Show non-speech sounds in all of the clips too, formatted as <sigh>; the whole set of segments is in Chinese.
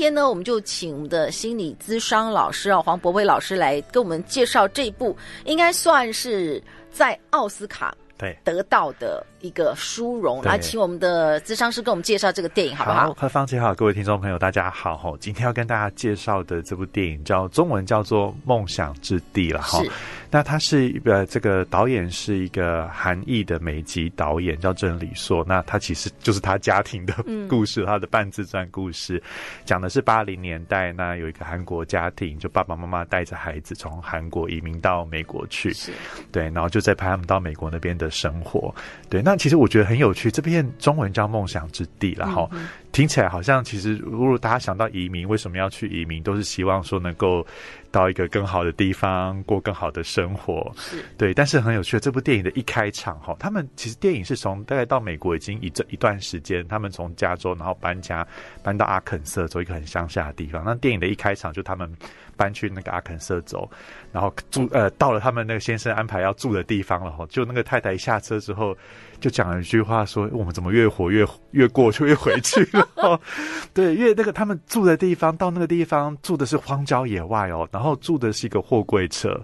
天呢，我们就请我们的心理咨商老师啊，黄博威老师来跟我们介绍这一部，应该算是在奥斯卡对。得到的一个殊荣。来，请我们的咨商师跟我们介绍这个电影，好不好？好，何芳姐好，各位听众朋友，大家好。今天要跟大家介绍的这部电影叫中文叫做《梦想之地》了哈。那他是一个，这个导演是一个韩裔的美籍导演，叫郑李硕。那他其实就是他家庭的故事，嗯、他的半自传故事，讲的是八零年代，那有一个韩国家庭，就爸爸妈妈带着孩子从韩国移民到美国去，是对，然后就在拍他们到美国那边的生活。对，那其实我觉得很有趣，这片中文叫《梦想之地》然后。嗯听起来好像，其实如果大家想到移民，为什么要去移民，都是希望说能够到一个更好的地方，过更好的生活。是对，但是很有趣的，这部电影的一开场哈，他们其实电影是从大概到美国已经一这一段时间，他们从加州然后搬家搬到阿肯色州一个很乡下的地方。那电影的一开场就他们搬去那个阿肯色州，然后住呃到了他们那个先生安排要住的地方了哈，就那个太太一下车之后。就讲了一句话说，说我们怎么越活越越过就越回去了。<laughs> <laughs> 对，因为那个他们住的地方，到那个地方住的是荒郊野外哦，然后住的是一个货柜车，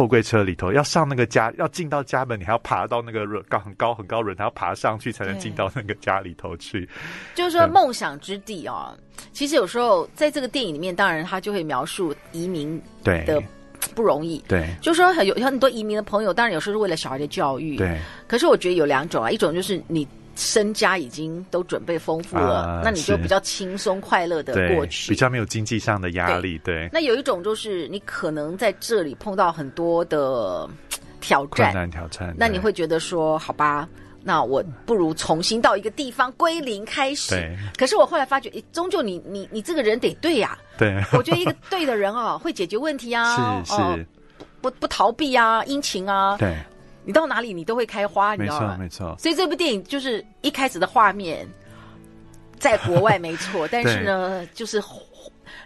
货柜车里头要上那个家，要进到家门，你还要爬到那个高很高很高轮，还要爬上去才能进到那个家里头去。就是说梦想之地哦，其实有时候在这个电影里面，当然他就会描述移民对的。不容易，对，就是说有有很多移民的朋友，当然有时候是为了小孩的教育，对。可是我觉得有两种啊，一种就是你身家已经都准备丰富了，呃、那你就比较轻松快乐的过去，比较没有经济上的压力，对。对，那有一种就是你可能在这里碰到很多的挑战，困难挑战，那你会觉得说，好吧。那我不如重新到一个地方归零开始。对。可是我后来发觉，终究你你你这个人得对呀、啊。对。<laughs> 我觉得一个对的人哦，会解决问题啊。<laughs> 是是。哦、不不逃避啊，殷勤啊。对。你到哪里你都会开花，你知道吗？没错没错。所以这部电影就是一开始的画面，在国外没错，<laughs> 但是呢，就是。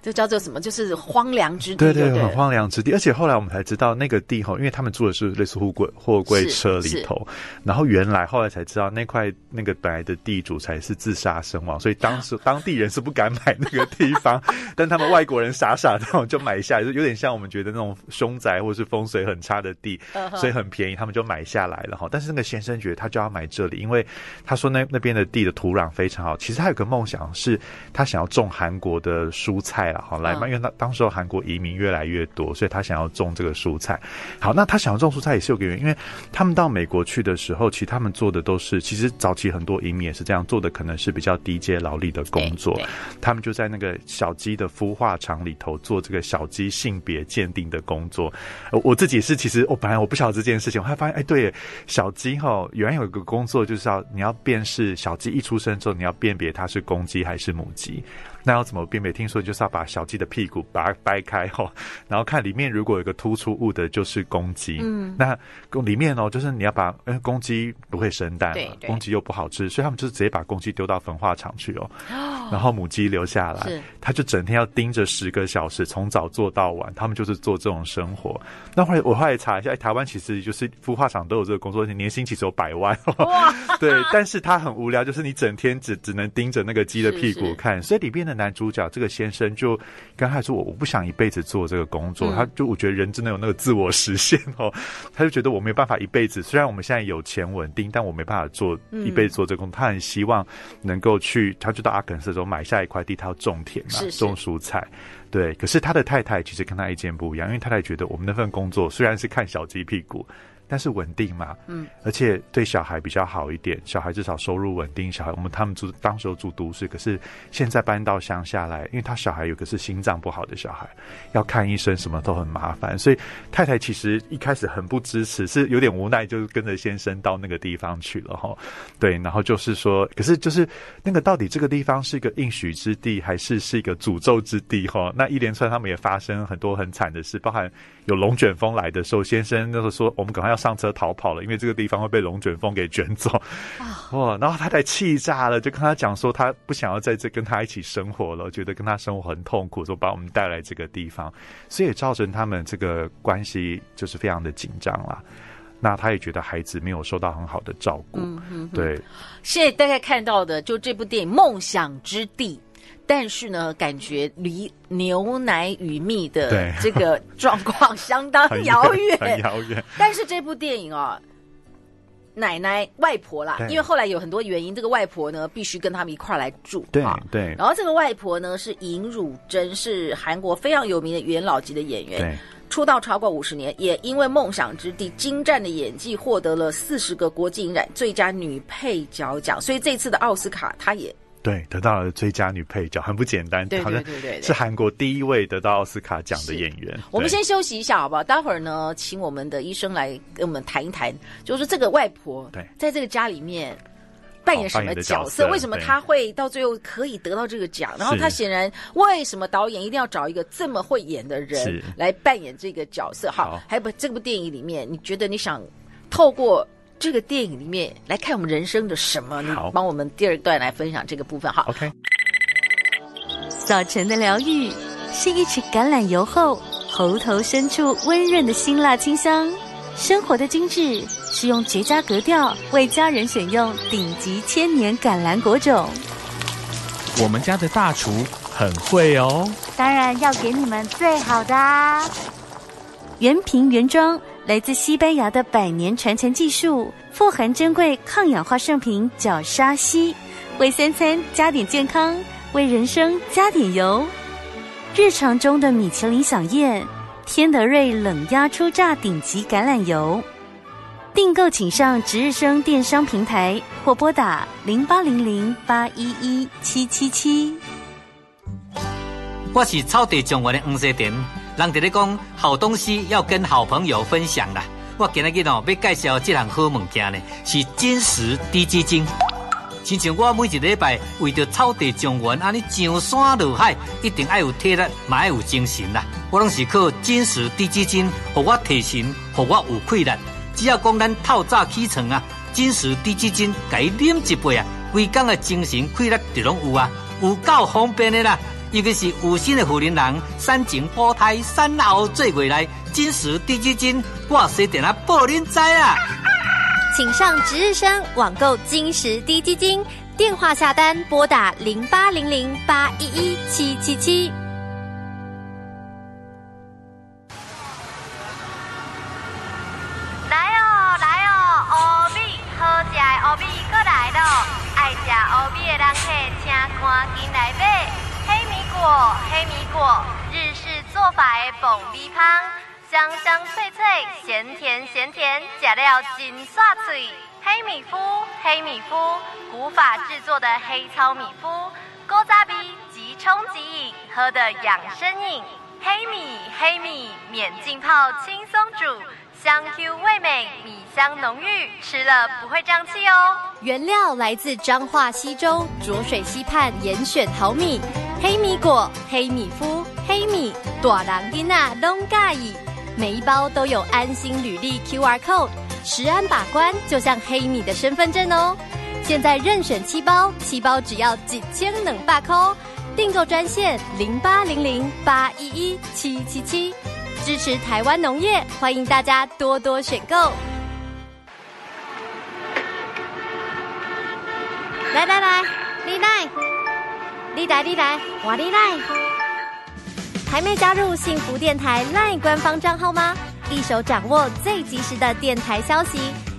这叫做什么？就是荒凉之地，对对，对，很荒凉之地。而且后来我们才知道，那个地吼，因为他们住的是类似货柜货柜车里头，然后原来后来才知道，那块那个本来的地主才是自杀身亡，所以当时 <laughs> 当地人是不敢买那个地方，<laughs> 但他们外国人傻傻的就买下来，就有点像我们觉得那种凶宅或是风水很差的地，所以很便宜，他们就买下来了哈。但是那个先生觉得他就要买这里，因为他说那那边的地的土壤非常好。其实他有个梦想，是他想要种韩国的蔬菜。好来嘛，因为他当时候韩国移民越来越多，所以他想要种这个蔬菜。好，那他想要种蔬菜也是有个原因，因为他们到美国去的时候，其实他们做的都是，其实早期很多移民也是这样做的，可能是比较低阶劳力的工作。他们就在那个小鸡的孵化场里头做这个小鸡性别鉴定的工作。我自己是，其实我本来我不晓得这件事情，我还发现，哎，对，小鸡哈，原来有一个工作就是要你要辨识小鸡一出生之后，你要辨别它是公鸡还是母鸡。那要怎么辨别？听说就是要把小鸡的屁股把它掰开哦，<laughs> 然后看里面如果有个突出物的，就是公鸡。嗯，那公里面哦，就是你要把，因为公鸡不会生蛋，对，公鸡又不好吃，所以他们就是直接把公鸡丢到焚化厂去哦，<gasps> 然后母鸡留下来，他就整天要盯着十个小时，从早做到晚，他们就是做这种生活。那后来我后来查一下，哎，台湾其实就是孵化厂都有这个工作，年薪其实有百万。<laughs> 哇，<laughs> 对，但是他很无聊，就是你整天只只能盯着那个鸡的屁股看，所以里边的。男主角这个先生就跟他说：“我我不想一辈子做这个工作。”他就我觉得人真的有那个自我实现哦，<laughs> 他就觉得我没有办法一辈子。虽然我们现在有钱稳定，但我没办法做一辈子做这个工作。他很希望能够去，他就到阿肯色州买下一块地，他要种田嘛，种蔬菜。对，可是他的太太其实跟他意见不一样，因为太太觉得我们那份工作虽然是看小鸡屁股。但是稳定嘛，嗯，而且对小孩比较好一点，小孩至少收入稳定。小孩我们他们住当时候住都市，可是现在搬到乡下来，因为他小孩有个是心脏不好的小孩，要看医生什么都很麻烦，所以太太其实一开始很不支持，是有点无奈，就是跟着先生到那个地方去了哈。对，然后就是说，可是就是那个到底这个地方是一个应许之地，还是是一个诅咒之地哈？那一连串他们也发生很多很惨的事，包含有龙卷风来的时候，先生那时候说我们赶快要上车逃跑了，因为这个地方会被龙卷风给卷走。哇！然后太太气炸了，就跟他讲说他不想要在这跟他一起生活了，觉得跟他生活很痛苦，说把我们带来这个地方，所以也造成他们这个关系就是非常的紧张啦。那他也觉得孩子没有受到很好的照顾。嗯哼哼，对。现在大家看到的就这部电影《梦想之地》。但是呢，感觉离牛奶与蜜的这个状况相当 <laughs> 遥远，很遥远。但是这部电影啊，奶奶、外婆啦，因为后来有很多原因，这个外婆呢必须跟他们一块儿来住。对对。然后这个外婆呢是尹汝贞，是韩国非常有名的元老级的演员，出道超过五十年，也因为《梦想之地》精湛的演技获得了四十个国际影展最佳女配角奖，所以这次的奥斯卡她也。对，得到了最佳女配角，很不简单。对对对是韩国第一位得到奥斯卡奖的演员。我们先休息一下，好不好？待会儿呢，请我们的医生来跟我们谈一谈，就是这个外婆对，在这个家里面扮演什么角色？为什么她会到最后可以得到这个奖？然后她显然为什么导演一定要找一个这么会演的人来扮演这个角色？好，还有不这部电影里面，你觉得你想透过？这个电影里面来看我们人生的什么？好帮我们第二段来分享这个部分哈。OK。早晨的疗愈是一匙橄榄油后，喉头深处温润的辛辣清香。生活的精致是用绝佳格调为家人选用顶级千年橄榄果种。我们家的大厨很会哦，当然要给你们最好的啊。原瓶原装。来自西班牙的百年传承技术，富含珍贵抗氧化圣品角鲨烯，为三餐加点健康，为人生加点油。日常中的米其林小宴，天德瑞冷压初榨顶级橄榄油。订购请上值日生电商平台或拨打零八零零八一一七七七。我是草地中文的黄世典。人哋咧讲好东西要跟好朋友分享啦，我今日日哦要介绍这项好物件呢，是金石滴鸡精。亲像我每一礼拜为着草地种园安尼上山下海，一定爱有体力，嘛爱有精神啦。我拢是靠金石滴鸡精，互我提神，互我有气力。只要讲咱透早起床啊，金石滴鸡精，甲伊啉一杯啊，规工的精神气力就拢有啊，有够方便的啦。尤其是有心的富人人，三前保胎、三后做未来，金石滴鸡精，我随电啊报恁知啊！请上值日生网购金石低基金，电话下单拨打零八零零八一一七七七。米香，香香脆脆，咸甜咸甜，吃了真爽脆。黑米麸，黑米麸，古法制作的黑糙米麸，古早味即冲即饮，喝的养生饮。黑米，黑米，免浸泡，轻松煮，香 Q 味美，米香浓郁，吃了不会胀气哦。原料来自彰化溪州浊水溪畔严选好米。黑米果、黑米麸、黑米，大人囡仔拢介意。每一包都有安心履历 QR code，食安把关就像黑米的身份证哦。现在任选七包，七包只要几千两百块。订购专线零八零零八一一七七七，支持台湾农业，欢迎大家多多选购。来来来，你来。你来，你来，我你来。还没加入幸福电台 LINE 官方账号吗？一手掌握最及时的电台消息，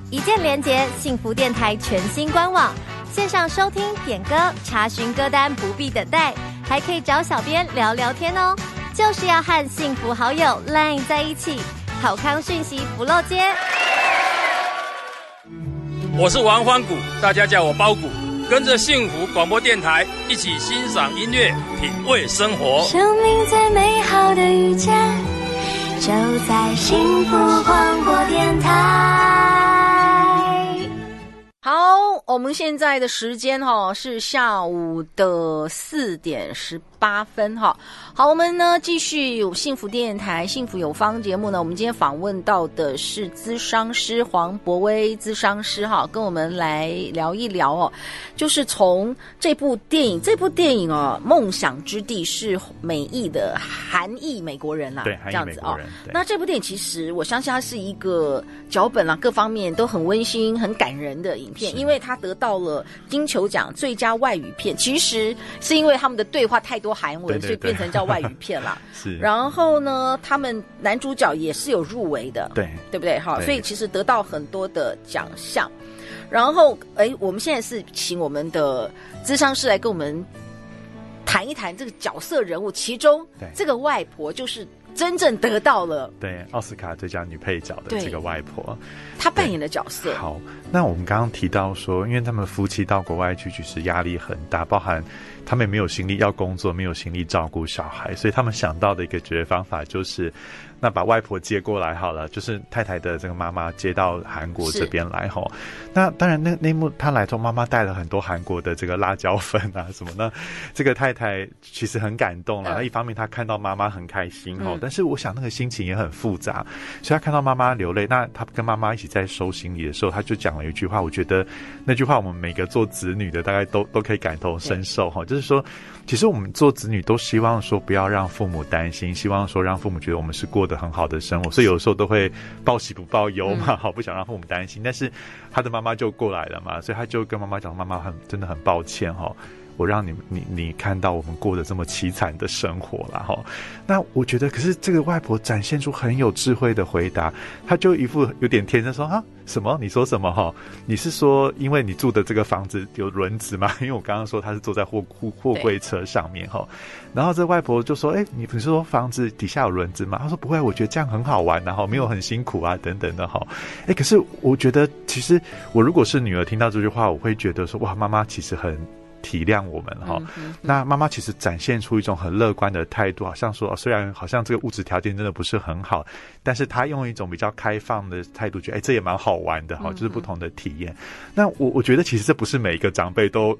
一键连接幸福电台全新官网，线上收听、点歌、查询歌单，不必等待，还可以找小编聊聊天哦。就是要和幸福好友 LINE 在一起，好康讯息不漏接。我是王欢谷，大家叫我包谷，跟着幸福广播电台一起欣赏音乐，品味生活。生命最美好的遇见，就在幸福广播电台。好，我们现在的时间哈是下午的四点十八分哈。好，我们呢继续有幸福电台幸福有方节目呢。我们今天访问到的是咨商师黄博威咨商师哈，跟我们来聊一聊哦。就是从这部电影，这部电影哦，《梦想之地》是美裔的韩裔美国人啦，对，韩裔美国人。那这部电影其实我相信它是一个脚本啊，各方面都很温馨、很感人的影片，因为它得到了金球奖最佳外语片。其实是因为他们的对话太多韩文，所以变成叫。外语片啦，<laughs> 是。然后呢，他们男主角也是有入围的，对，对不对？哈，所以其实得到很多的奖项。然后，哎，我们现在是请我们的智商师来跟我们谈一谈这个角色人物，其中这个外婆就是真正得到了对奥斯卡最佳女配角的这个外婆，她扮演的角色。好，那我们刚刚提到说，因为他们夫妻到国外去，其实压力很大，包含。他们没有心力要工作，没有心力照顾小孩，所以他们想到的一个解决方法就是。那把外婆接过来好了，就是太太的这个妈妈接到韩国这边来哈。那当然那，那那幕他来之后，妈妈带了很多韩国的这个辣椒粉啊 <laughs> 什么呢？这个太太其实很感动了。那、嗯、一方面，她看到妈妈很开心吼、嗯，但是我想那个心情也很复杂。所以她看到妈妈流泪，那她跟妈妈一起在收行李的时候，她就讲了一句话。我觉得那句话，我们每个做子女的大概都都可以感同身受哈。就是说，其实我们做子女都希望说不要让父母担心，希望说让父母觉得我们是过。得很好的生活，所以有的时候都会报喜不报忧嘛，<laughs> 好不想让父母担心。但是他的妈妈就过来了嘛，所以他就跟妈妈讲：“妈妈很真的很抱歉哈，我让你你你看到我们过得这么凄惨的生活了哈。”那我觉得，可是这个外婆展现出很有智慧的回答，她就一副有点天真说：“啊，什么？你说什么？哈，你是说因为你住的这个房子有轮子吗？因为我刚刚说他是坐在货货货柜车上面哈。”然后这外婆就说：“哎、你不是说房子底下有轮子吗？”他说：“不会，我觉得这样很好玩，然后没有很辛苦啊，等等的哈。”哎，可是我觉得，其实我如果是女儿，听到这句话，我会觉得说：“哇，妈妈其实很体谅我们哈。嗯”那妈妈其实展现出一种很乐观的态度，好像说，虽然好像这个物质条件真的不是很好，但是她用一种比较开放的态度，觉得哎，这也蛮好玩的哈，就是不同的体验。嗯、那我我觉得，其实这不是每一个长辈都。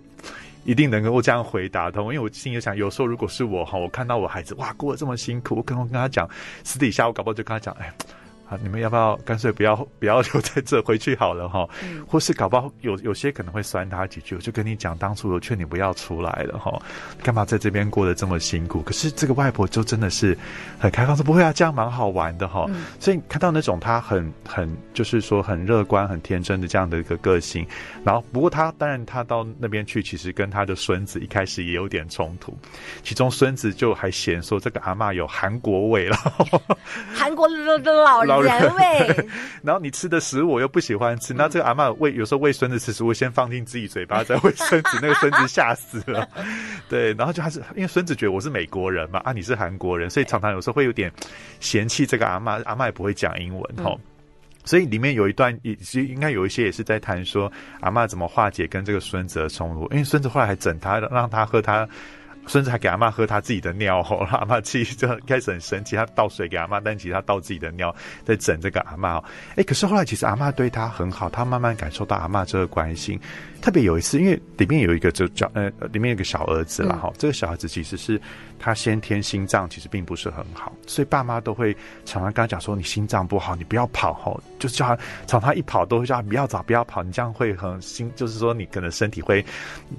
一定能够这样回答通，因为我心里想，有时候如果是我哈，我看到我孩子哇过得这么辛苦，我可能跟他讲，私底下我搞不好就跟他讲，哎。啊，你们要不要干脆不要不要留在这回去好了哈？嗯，或是搞不好有有些可能会酸他几句，我就跟你讲，当初我劝你不要出来了哈，干嘛在这边过得这么辛苦？可是这个外婆就真的是很开放，说不会啊，这样蛮好玩的哈。所以看到那种他很很就是说很乐观、很天真的这样的一个个性，然后不过他当然他到那边去，其实跟他的孙子一开始也有点冲突，其中孙子就还嫌说这个阿嬷有韩国味了，<laughs> 韩国的老人。原味，<laughs> 然后你吃的食物我又不喜欢吃，那这个阿嬷喂有时候喂孙子吃食物，先放进自己嘴巴，再喂孙子，那个孙子吓死了。<laughs> 对，然后就还是因为孙子觉得我是美国人嘛，啊你是韩国人，所以常常有时候会有点嫌弃这个阿妈，阿妈也不会讲英文哈、嗯，所以里面有一段也其实应该有一些也是在谈说阿妈怎么化解跟这个孙子的冲突，因为孙子后来还整他，让他喝他。孙子还给阿妈喝他自己的尿，吼，阿嬷气就开始很生气，他倒水给阿妈，但其实他倒自己的尿在整这个阿嬷。哎，可是后来其实阿妈对他很好，他慢慢感受到阿妈这个关心。特别有一次，因为里面有一个就叫呃，里面有一个小儿子了哈、嗯，这个小孩子其实是他先天心脏其实并不是很好，所以爸妈都会常常跟他讲说，你心脏不好，你不要跑吼，就叫他常常一跑都会叫他不要走，不要跑，你这样会很心，就是说你可能身体会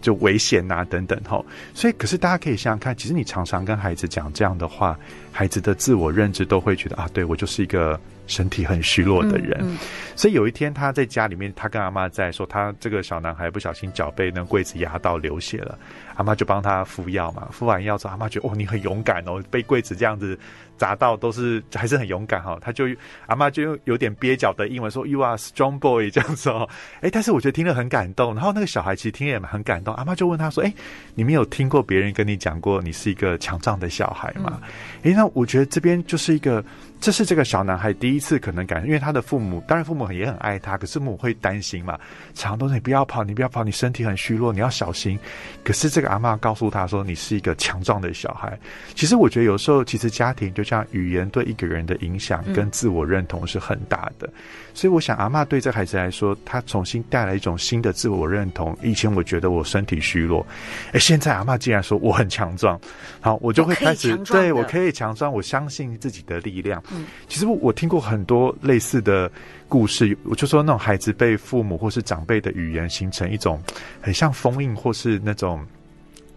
就危险呐、啊、等等吼。所以可是大家可以想想看，其实你常常跟孩子讲这样的话，孩子的自我认知都会觉得啊，对我就是一个。身体很虚弱的人，嗯嗯，所以有一天他在家里面，他跟阿妈在说，他这个小男孩不小心脚被那柜子压到流血了，阿妈就帮他敷药嘛，敷完药之后，阿妈觉得哦，你很勇敢哦，被柜子这样子砸到都是还是很勇敢哈，他就阿妈就用有点蹩脚的英文说 You are strong boy 这样子哦，哎，但是我觉得听了很感动，然后那个小孩其实听了也很感动，阿妈就问他说，哎，你没有听过别人跟你讲过你是一个强壮的小孩吗？哎，那我觉得这边就是一个。这是这个小男孩第一次可能感，因为他的父母当然父母也很爱他，可是父母会担心嘛，常常都说你不要跑，你不要跑，你身体很虚弱，你要小心。可是这个阿妈告诉他说，你是一个强壮的小孩。其实我觉得有时候其实家庭就像语言对一个人的影响跟自我认同是很大的。嗯、所以我想阿妈对这孩子来说，他重新带来一种新的自我认同。以前我觉得我身体虚弱，哎，现在阿妈竟然说我很强壮，好，我就会开始对我可以强壮，我相信自己的力量。嗯，其实我我听过很多类似的故事，我就说那种孩子被父母或是长辈的语言形成一种很像封印，或是那种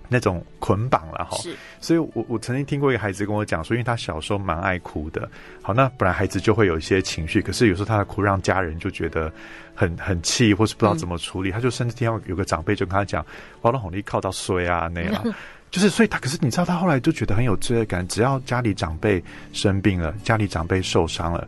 那种捆绑了哈。是，所以我我曾经听过一个孩子跟我讲说，因为他小时候蛮爱哭的，好，那本来孩子就会有一些情绪，可是有时候他的哭让家人就觉得很很气，或是不知道怎么处理，嗯、他就甚至听到有个长辈就跟他讲，我让红利靠到衰啊那样。<laughs> 就是，所以他可是你知道，他后来就觉得很有罪恶感。只要家里长辈生病了，家里长辈受伤了，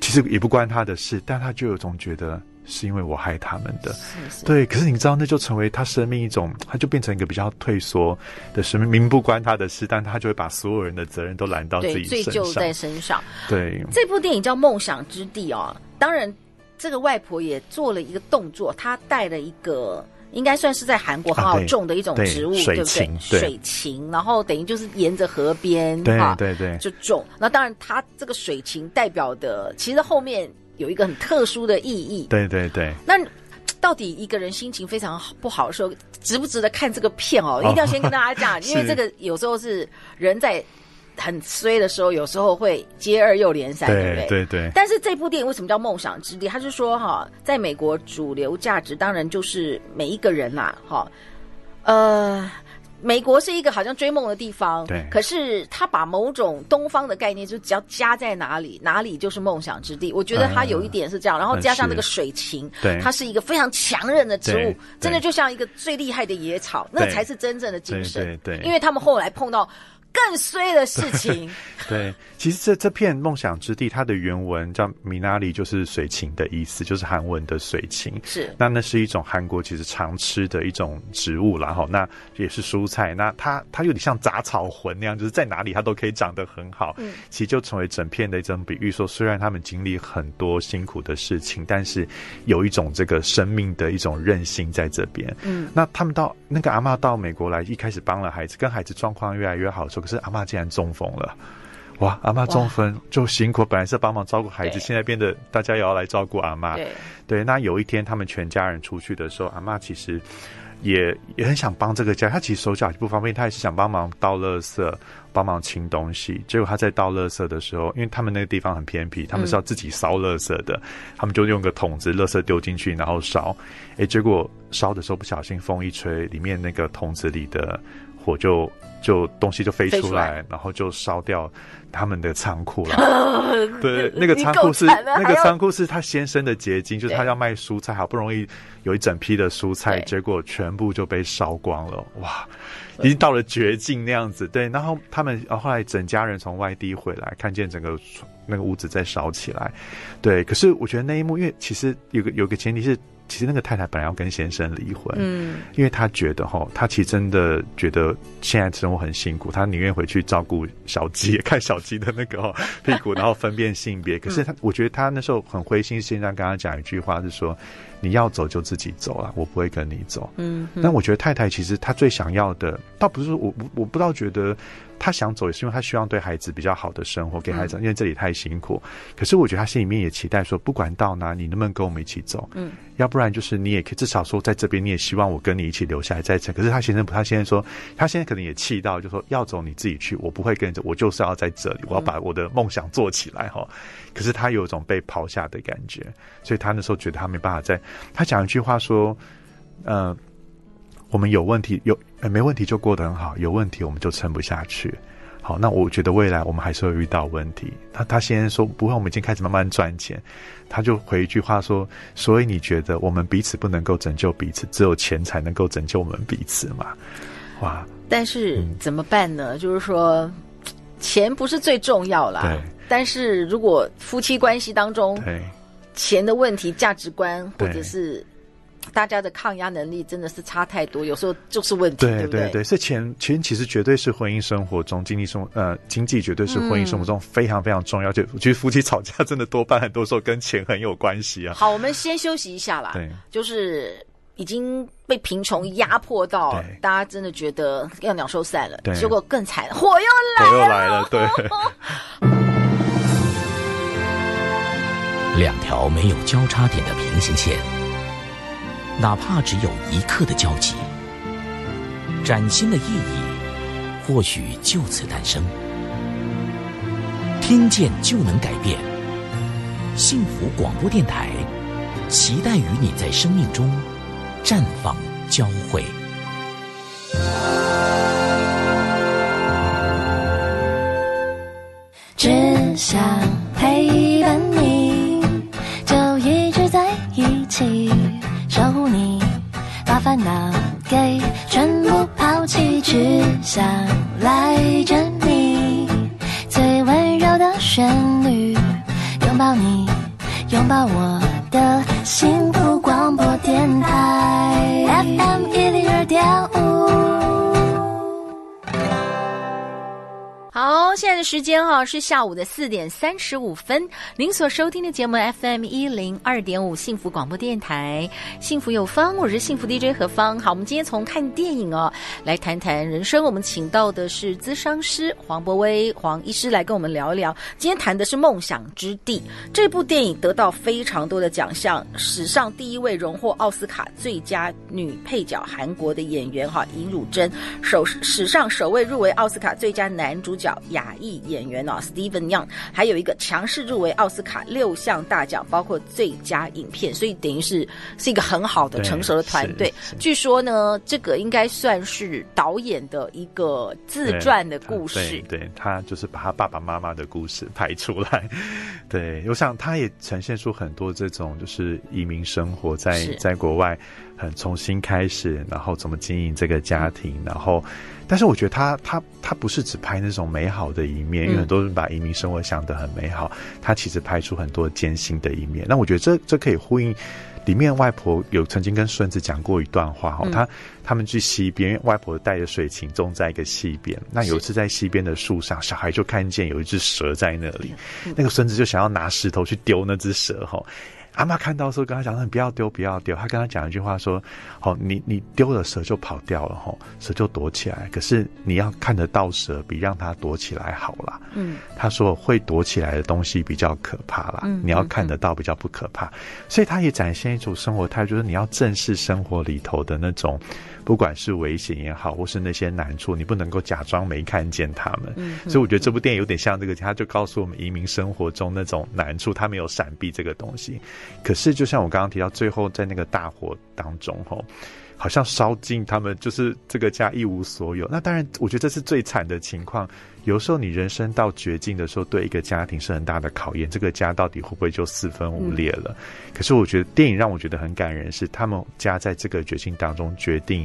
其实也不关他的事，但他就有种觉得是因为我害他们的。是是。对，可是你知道，那就成为他生命一种，他就变成一个比较退缩的生命，明明不关他的事，但他就会把所有人的责任都揽到自己身上，追究在身上。对，这部电影叫《梦想之地》哦，当然，这个外婆也做了一个动作，她带了一个。应该算是在韩国很好种的一种植物，啊、对，对，对不对？水芹，然后等于就是沿着河边，对哈，对对，就种。那当然，它这个水芹代表的，其实后面有一个很特殊的意义。对对对。那到底一个人心情非常不好的时候，值不值得看这个片哦？哦一定要先跟大家讲，<laughs> 因为这个有时候是人在。很衰的时候，有时候会接二又连三，对不对？对对。但是这部电影为什么叫梦想之地？他是说哈，在美国主流价值当然就是每一个人呐，哈，呃，美国是一个好像追梦的地方，对。可是他把某种东方的概念，就只要加在哪里，哪里就是梦想之地。我觉得他有一点是这样，然后加上那个水芹，对，它是一个非常强韧的植物，真的就像一个最厉害的野草，那才是真正的精神。对对。因为他们后来碰到。更衰的事情。<laughs> 对，其实这这片梦想之地，它的原文叫米纳里，就是水芹的意思，就是韩文的水芹。是，那那是一种韩国其实常吃的一种植物，然后那也是蔬菜。那它它有点像杂草魂那样，就是在哪里它都可以长得很好。嗯，其实就成为整片的一种比喻，说虽然他们经历很多辛苦的事情，但是有一种这个生命的一种韧性在这边。嗯，那他们到那个阿妈到美国来，一开始帮了孩子，跟孩子状况越来越好的时候。可是阿妈竟然中风了，哇！阿妈中风就辛苦，本来是帮忙照顾孩子，现在变得大家也要来照顾阿妈。对，对，那有一天他们全家人出去的时候，阿妈其实也也很想帮这个家，她其实手脚不方便，她也是想帮忙倒垃圾、帮忙清东西。结果她在倒垃圾的时候，因为他们那个地方很偏僻，他们是要自己烧垃圾的，嗯、他们就用个桶子，垃圾丢进去，然后烧。哎，结果烧的时候不小心风一吹，里面那个桶子里的火就。就东西就飞出来，然后就烧掉他们的仓库了。<laughs> 对，那个仓库是那个仓库是他先生的结晶，就是他要卖蔬菜，好不容易有一整批的蔬菜，结果全部就被烧光了。哇，已经到了绝境那样子。对，然后他们后来整家人从外地回来，看见整个那个屋子在烧起来。对，可是我觉得那一幕，因为其实有个有个前提是。其实那个太太本来要跟先生离婚，嗯，因为她觉得哈，她其实真的觉得现在生活很辛苦，她宁愿回去照顾小鸡，看小鸡的那个 <laughs> 屁股，然后分辨性别。可是她，我觉得她那时候很灰心，现在跟她讲一句话是说：“你要走就自己走了，我不会跟你走。”嗯，但我觉得太太其实她最想要的，倒不是我我我不知道觉得。他想走也是因为他希望对孩子比较好的生活，给孩子，因为这里太辛苦。可是我觉得他心里面也期待说，不管到哪，你能不能跟我们一起走？嗯，要不然就是你也可以至少说在这边，你也希望我跟你一起留下来在这。可是他先生不，他先生说，他现在可能也气到，就说要走你自己去，我不会跟你走，我就是要在这里，我要把我的梦想做起来哈。可是他有一种被抛下的感觉，所以他那时候觉得他没办法在。他讲一句话说，呃。我们有问题有，呃，没问题就过得很好，有问题我们就撑不下去。好，那我觉得未来我们还是会遇到问题。他他先说不会，我们已经开始慢慢赚钱。他就回一句话说：所以你觉得我们彼此不能够拯救彼此，只有钱才能够拯救我们彼此嘛？哇！但是怎么办呢？嗯、就是说，钱不是最重要啦。对。但是如果夫妻关系当中，对钱的问题、价值观或者是。大家的抗压能力真的是差太多，有时候就是问题，对对对对。所以钱钱其实绝对是婚姻生活中经济生呃经济绝对是婚姻生活中非常非常重要。嗯、就我觉得夫妻吵架真的多半很多时候跟钱很有关系啊。好，我们先休息一下啦。对，就是已经被贫穷压迫到，大家真的觉得要鸟兽散了，对，结果更惨，火又来了，火又来了，对。<laughs> 两条没有交叉点的平行线。哪怕只有一刻的交集，崭新的意义或许就此诞生。听见就能改变，幸福广播电台，期待与你在生命中绽放交汇。只想烦恼给全部抛弃，只想赖着你，最温柔的旋律，拥抱你，拥抱我的幸福广播电台。现在的时间哈是下午的四点三十五分。您所收听的节目 FM 一零二点五幸福广播电台，幸福有方，我是幸福 DJ 何芳。好，我们今天从看电影哦来谈谈人生。我们请到的是咨商师黄博威黄医师来跟我们聊一聊。今天谈的是《梦想之地》这部电影，得到非常多的奖项，史上第一位荣获奥斯卡最佳女配角韩国的演员哈尹汝贞，首史上首位入围奥斯卡最佳男主角。角亚裔演员哦，Steven Young，还有一个强势入围奥斯卡六项大奖，包括最佳影片，所以等于是是一个很好的成熟的团队。据说呢，这个应该算是导演的一个自传的故事。对，对，对，他就是把他爸爸妈妈的故事拍出来。<laughs> 对，我想他也呈现出很多这种就是移民生活在在国外很重新开始，然后怎么经营这个家庭，然后。但是我觉得他他他不是只拍那种美好的一面，因为很多人把移民生活想得很美好，他其实拍出很多艰辛的一面。那我觉得这这可以呼应里面外婆有曾经跟孙子讲过一段话哈，他他们去溪边，外婆带着水禽种在一个溪边，那有一次在溪边的树上，小孩就看见有一只蛇在那里，那个孙子就想要拿石头去丢那只蛇哈。阿妈看到的时候，跟他讲说：“你不要丢，不要丢。”他跟他讲一句话说：“好，你你丢了蛇就跑掉了，吼，蛇就躲起来。可是你要看得到蛇，比让它躲起来好啦。”嗯，他说：“会躲起来的东西比较可怕啦，嗯，你要看得到比较不可怕。嗯”所以他也展现一种生活态度，就是你要正视生活里头的那种。不管是危险也好，或是那些难处，你不能够假装没看见他们。嗯，所以我觉得这部电影有点像这个，他就告诉我们移民生活中那种难处，他没有闪避这个东西。可是就像我刚刚提到，最后在那个大火当中，吼。好像烧尽他们，就是这个家一无所有。那当然，我觉得这是最惨的情况。有时候你人生到绝境的时候，对一个家庭是很大的考验。这个家到底会不会就四分五裂了？嗯。可是我觉得电影让我觉得很感人，是他们家在这个绝境当中决定。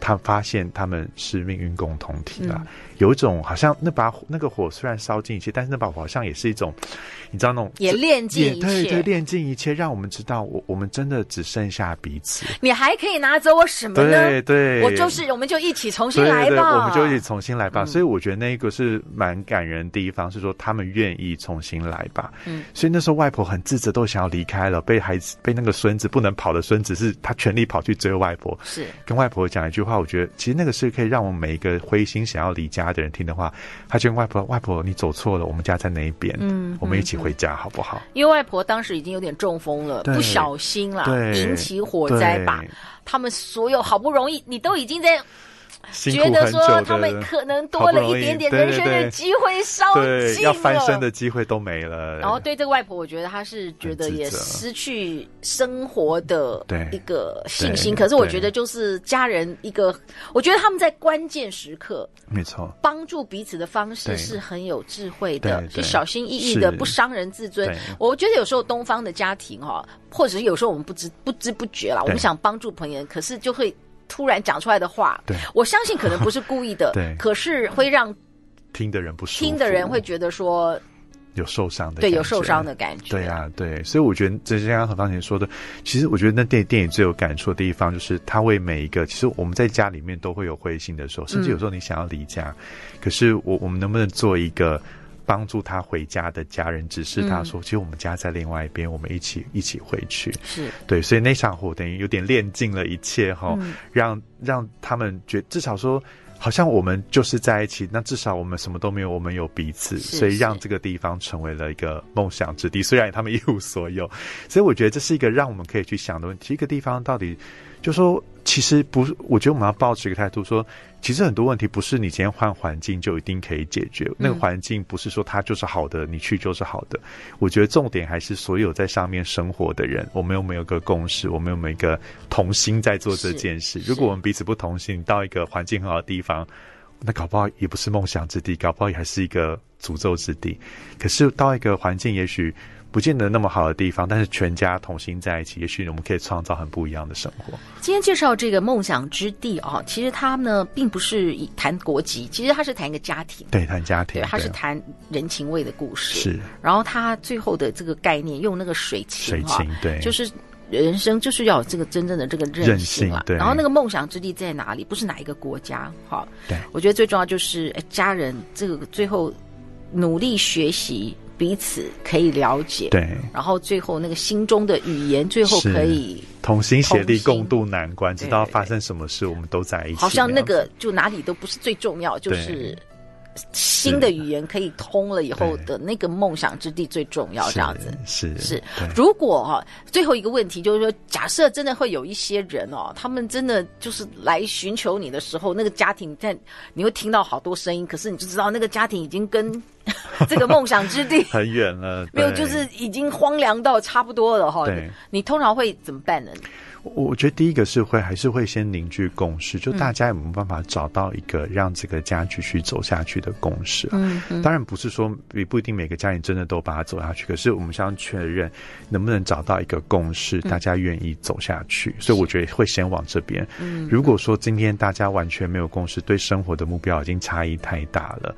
他发现他们是命运共同体了，嗯，有一种好像那把那个火虽然烧尽一切，但是那把火好像也是一种，你知道那种也炼尽一切，对对，炼尽一切，让我们知道我我们真的只剩下彼此。你还可以拿走我什么呢？对对，我就是，我们就一起重新来吧。对对对，我们就一起重新来吧。嗯，所以我觉得那个是蛮感人的地方，是说他们愿意重新来吧。嗯，所以那时候外婆很自责，都想要离开了，被孩子被那个孙子不能跑的孙子，是他全力跑去追外婆，是跟外婆讲一句。话我觉得，其实那个是可以让我们每一个灰心想要离家的人听的话。他就跟外婆：“外婆，你走错了，我们家在那一边，嗯，我们一起回家好不好？”因为外婆当时已经有点中风了，不小心了，引起火灾吧。他们所有好不容易，你都已经在。觉得说他们可能多了一点点人生的机会，烧尽了，要翻身的机会都没了。然后对这个外婆，我觉得她是觉得也失去生活的一个信心。可是我觉得就是家人一个，我觉得他们在关键时刻，没错，帮助彼此的方式是很有智慧的，是小心翼翼的，不伤人自尊。我觉得有时候东方的家庭哈，或者是有时候我们不知不知不觉啦，我们想帮助朋友，可是就会。突然讲出来的话，对，我相信可能不是故意的，<laughs> 对，可是会让听的人不舒服，听的人会觉得说，有受伤的，对，有受伤的感觉。对啊，对，所以我觉得这是刚刚何芳姐说的。其实我觉得那电电影最有感触的地方，就是他为每一个，其实我们在家里面都会有灰心的时候，甚至有时候你想要离家，嗯、可是我我们能不能做一个帮助他回家的家人，指示他说，嗯、其实我们家在另外一边，我们一起一起回去。是对，所以那场火等于有点练尽了一切哈、嗯，让让他们觉至少说。好像我们就是在一起，那至少我们什么都没有，我们有彼此，所以让这个地方成为了一个梦想之地。虽然他们一无所有，所以我觉得这是一个让我们可以去想的问题：一个地方到底。就说其实不是，我觉得我们要抱持一个态度，说其实很多问题不是你今天换环境就一定可以解决。那个环境不是说它就是好的，你去就是好的。我觉得重点还是所有在上面生活的人，我们有没有个共识？我们有没有一个同心在做这件事？如果我们彼此不同心，到一个环境很好的地方，那搞不好也不是梦想之地，搞不好也还是一个诅咒之地。可是到一个环境，也许。不见得那么好的地方，但是全家同心在一起，也许我们可以创造很不一样的生活。今天介绍这个梦想之地哦，其实他呢并不是以谈国籍，其实他是谈一个家庭，对，谈家庭，对，他是谈人情味的故事。是，然后他最后的这个概念用那个水情，水情，对，就是人生就是要有这个真正的这个韧性啊。对，然后那个梦想之地在哪里？不是哪一个国家，好，对，我觉得最重要就是哎，家人这个最后努力学习。彼此可以了解，对，然后最后那个心中的语言，最后可以同心协力共度难关，直到发生什么事，我们都在一起。好像那个就哪里都不是最重要，就是。新的语言可以通了以后的那个梦想之地最重要，这样子是是，是。如果哈、哦，最后一个问题就是说，假设真的会有一些人哦，他们真的就是来寻求你的时候，那个家庭在你会听到好多声音，可是你就知道那个家庭已经跟 <laughs> 这个梦想之地 <laughs> 很远了，没有，就是已经荒凉到差不多了哈。对，你通常会怎么办呢？我觉得第一个是会还是会先凝聚共识，就大家有没有办法找到一个让这个家继续走下去的共识？嗯，当然不是说也不一定每个家庭真的都把它走下去，可是我们想确认能不能找到一个共识，大家愿意走下去。所以我觉得会先往这边。嗯，如果说今天大家完全没有共识，对生活的目标已经差异太大了，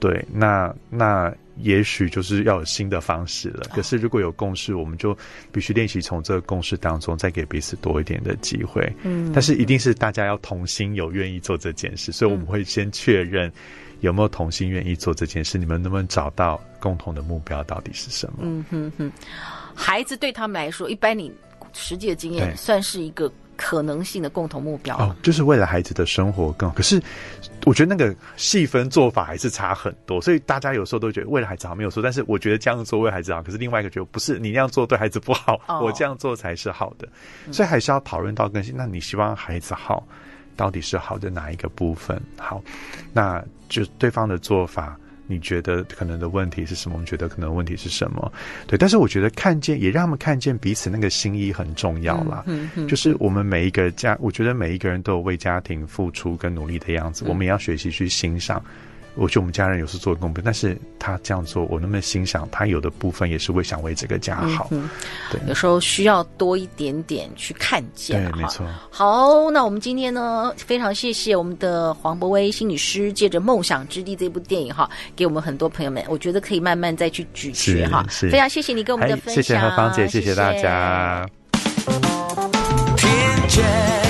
对，那那。也许就是要有新的方式了。可是如果有共识，我们就必须练习从这个共识当中再给彼此多一点的机会。嗯，但是一定是大家要同心，有愿意做这件事。所以我们会先确认有没有同心愿意做这件事。你们能不能找到共同的目标到底是什么？嗯哼哼，孩子对他们来说，一般你实际的经验算是一个。可能性的共同目标哦，就是为了孩子的生活更好。可是，我觉得那个细分做法还是差很多，所以大家有时候都觉得为了孩子好没有错。但是我觉得这样做为孩子好，可是另外一个觉得不是你那样做对孩子不好，哦，我这样做才是好的。所以还是要讨论到更新。那你希望孩子好，到底是好的哪一个部分？好，那就对方的做法。你觉得可能的问题是什么？我们觉得可能问题是什么？对，但是我觉得看见也让他们看见彼此那个心意很重要啦。嗯嗯，嗯，就是我们每一个家，我觉得每一个人都有为家庭付出跟努力的样子，嗯、我们也要学习去欣赏。我觉得我们家人有时做的公平，但是他这样做，我能不能欣赏他有的部分也是为想为这个家好。嗯，对，有时候需要多一点点去看见。对，没错。好，那我们今天呢，非常谢谢我们的黄博威心理师，借着《梦想之地》这部电影哈，给我们很多朋友们，我觉得可以慢慢再去咀嚼哈。非常谢谢你跟我们的分享，谢谢何芳姐，谢谢大家。谢谢。